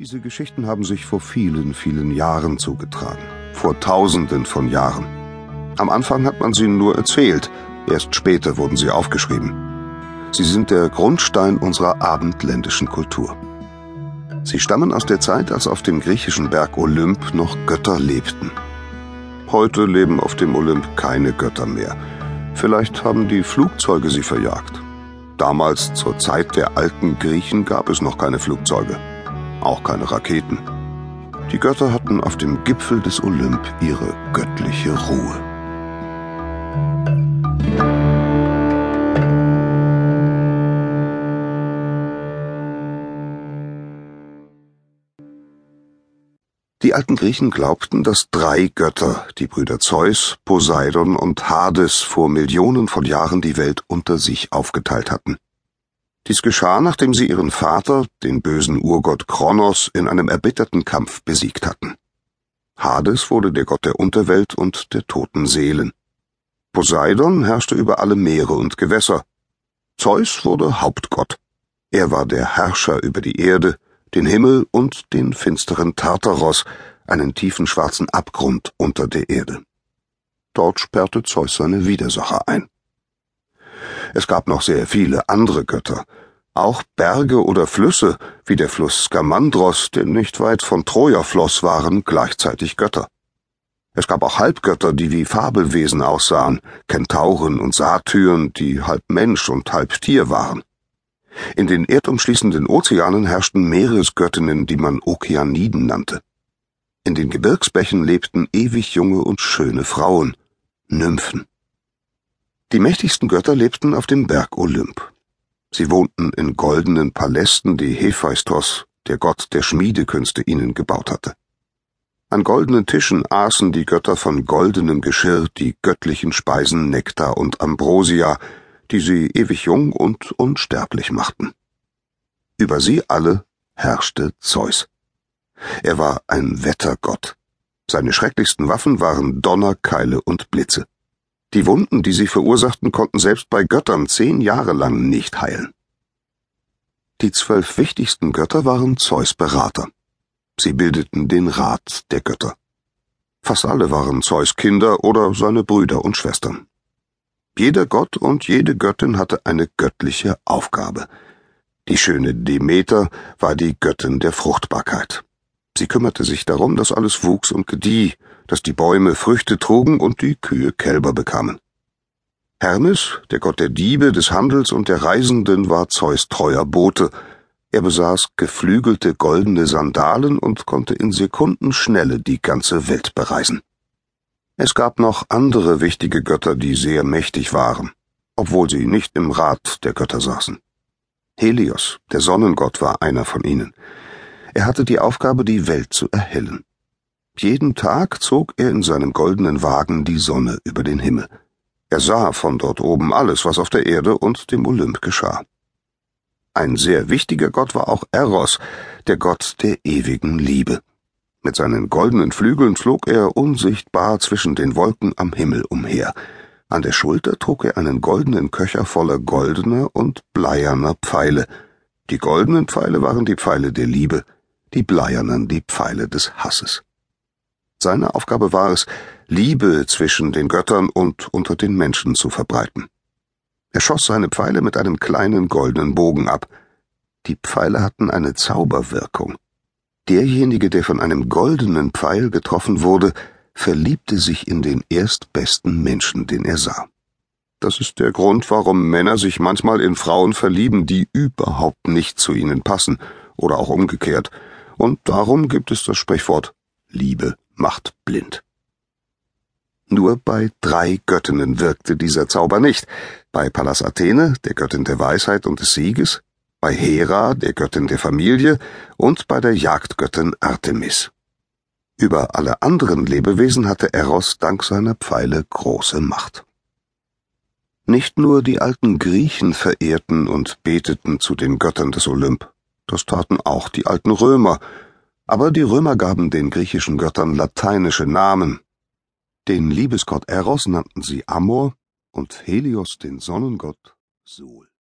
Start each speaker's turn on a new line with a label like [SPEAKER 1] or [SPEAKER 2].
[SPEAKER 1] Diese Geschichten haben sich vor vielen, vielen Jahren zugetragen. Vor Tausenden von Jahren. Am Anfang hat man sie nur erzählt, erst später wurden sie aufgeschrieben. Sie sind der Grundstein unserer abendländischen Kultur. Sie stammen aus der Zeit, als auf dem griechischen Berg Olymp noch Götter lebten. Heute leben auf dem Olymp keine Götter mehr. Vielleicht haben die Flugzeuge sie verjagt. Damals, zur Zeit der alten Griechen, gab es noch keine Flugzeuge auch keine Raketen. Die Götter hatten auf dem Gipfel des Olymp ihre göttliche Ruhe. Die alten Griechen glaubten, dass drei Götter, die Brüder Zeus, Poseidon und Hades, vor Millionen von Jahren die Welt unter sich aufgeteilt hatten. Dies geschah, nachdem sie ihren Vater, den bösen Urgott Kronos, in einem erbitterten Kampf besiegt hatten. Hades wurde der Gott der Unterwelt und der toten Seelen. Poseidon herrschte über alle Meere und Gewässer. Zeus wurde Hauptgott. Er war der Herrscher über die Erde, den Himmel und den finsteren Tartaros, einen tiefen schwarzen Abgrund unter der Erde. Dort sperrte Zeus seine Widersacher ein. Es gab noch sehr viele andere Götter. Auch Berge oder Flüsse, wie der Fluss Skamandros, der nicht weit von Troja floss, waren gleichzeitig Götter. Es gab auch Halbgötter, die wie Fabelwesen aussahen, Kentauren und Satyren, die halb Mensch und halb Tier waren. In den erdumschließenden Ozeanen herrschten Meeresgöttinnen, die man Okeaniden nannte. In den Gebirgsbächen lebten ewig junge und schöne Frauen, Nymphen. Die mächtigsten Götter lebten auf dem Berg Olymp. Sie wohnten in goldenen Palästen, die Hephaistos, der Gott der Schmiedekünste, ihnen gebaut hatte. An goldenen Tischen aßen die Götter von goldenem Geschirr die göttlichen Speisen Nektar und Ambrosia, die sie ewig jung und unsterblich machten. Über sie alle herrschte Zeus. Er war ein Wettergott. Seine schrecklichsten Waffen waren Donner, Keile und Blitze. Die Wunden, die sie verursachten, konnten selbst bei Göttern zehn Jahre lang nicht heilen. Die zwölf wichtigsten Götter waren Zeus Berater. Sie bildeten den Rat der Götter. Fast alle waren Zeus Kinder oder seine Brüder und Schwestern. Jeder Gott und jede Göttin hatte eine göttliche Aufgabe. Die schöne Demeter war die Göttin der Fruchtbarkeit. Sie kümmerte sich darum, dass alles wuchs und gedieh, dass die Bäume Früchte trugen und die Kühe Kälber bekamen. Hermes, der Gott der Diebe, des Handels und der Reisenden, war Zeus treuer Bote. Er besaß geflügelte goldene Sandalen und konnte in Sekundenschnelle die ganze Welt bereisen. Es gab noch andere wichtige Götter, die sehr mächtig waren, obwohl sie nicht im Rat der Götter saßen. Helios, der Sonnengott, war einer von ihnen. Er hatte die Aufgabe, die Welt zu erhellen. Jeden Tag zog er in seinem goldenen Wagen die Sonne über den Himmel. Er sah von dort oben alles, was auf der Erde und dem Olymp geschah. Ein sehr wichtiger Gott war auch Eros, der Gott der ewigen Liebe. Mit seinen goldenen Flügeln flog er unsichtbar zwischen den Wolken am Himmel umher. An der Schulter trug er einen goldenen Köcher voller goldener und bleierner Pfeile. Die goldenen Pfeile waren die Pfeile der Liebe, die bleiernen die Pfeile des Hasses. Seine Aufgabe war es, Liebe zwischen den Göttern und unter den Menschen zu verbreiten. Er schoss seine Pfeile mit einem kleinen goldenen Bogen ab. Die Pfeile hatten eine Zauberwirkung. Derjenige, der von einem goldenen Pfeil getroffen wurde, verliebte sich in den erstbesten Menschen, den er sah. Das ist der Grund, warum Männer sich manchmal in Frauen verlieben, die überhaupt nicht zu ihnen passen, oder auch umgekehrt, und darum gibt es das Sprichwort Liebe macht blind. Nur bei drei Göttinnen wirkte dieser Zauber nicht. Bei Pallas Athene, der Göttin der Weisheit und des Sieges, bei Hera, der Göttin der Familie, und bei der Jagdgöttin Artemis. Über alle anderen Lebewesen hatte Eros dank seiner Pfeile große Macht. Nicht nur die alten Griechen verehrten und beteten zu den Göttern des Olymp. Das taten auch die alten Römer, aber die Römer gaben den griechischen Göttern lateinische Namen. Den Liebesgott Eros nannten sie Amor und Helios den Sonnengott Sol.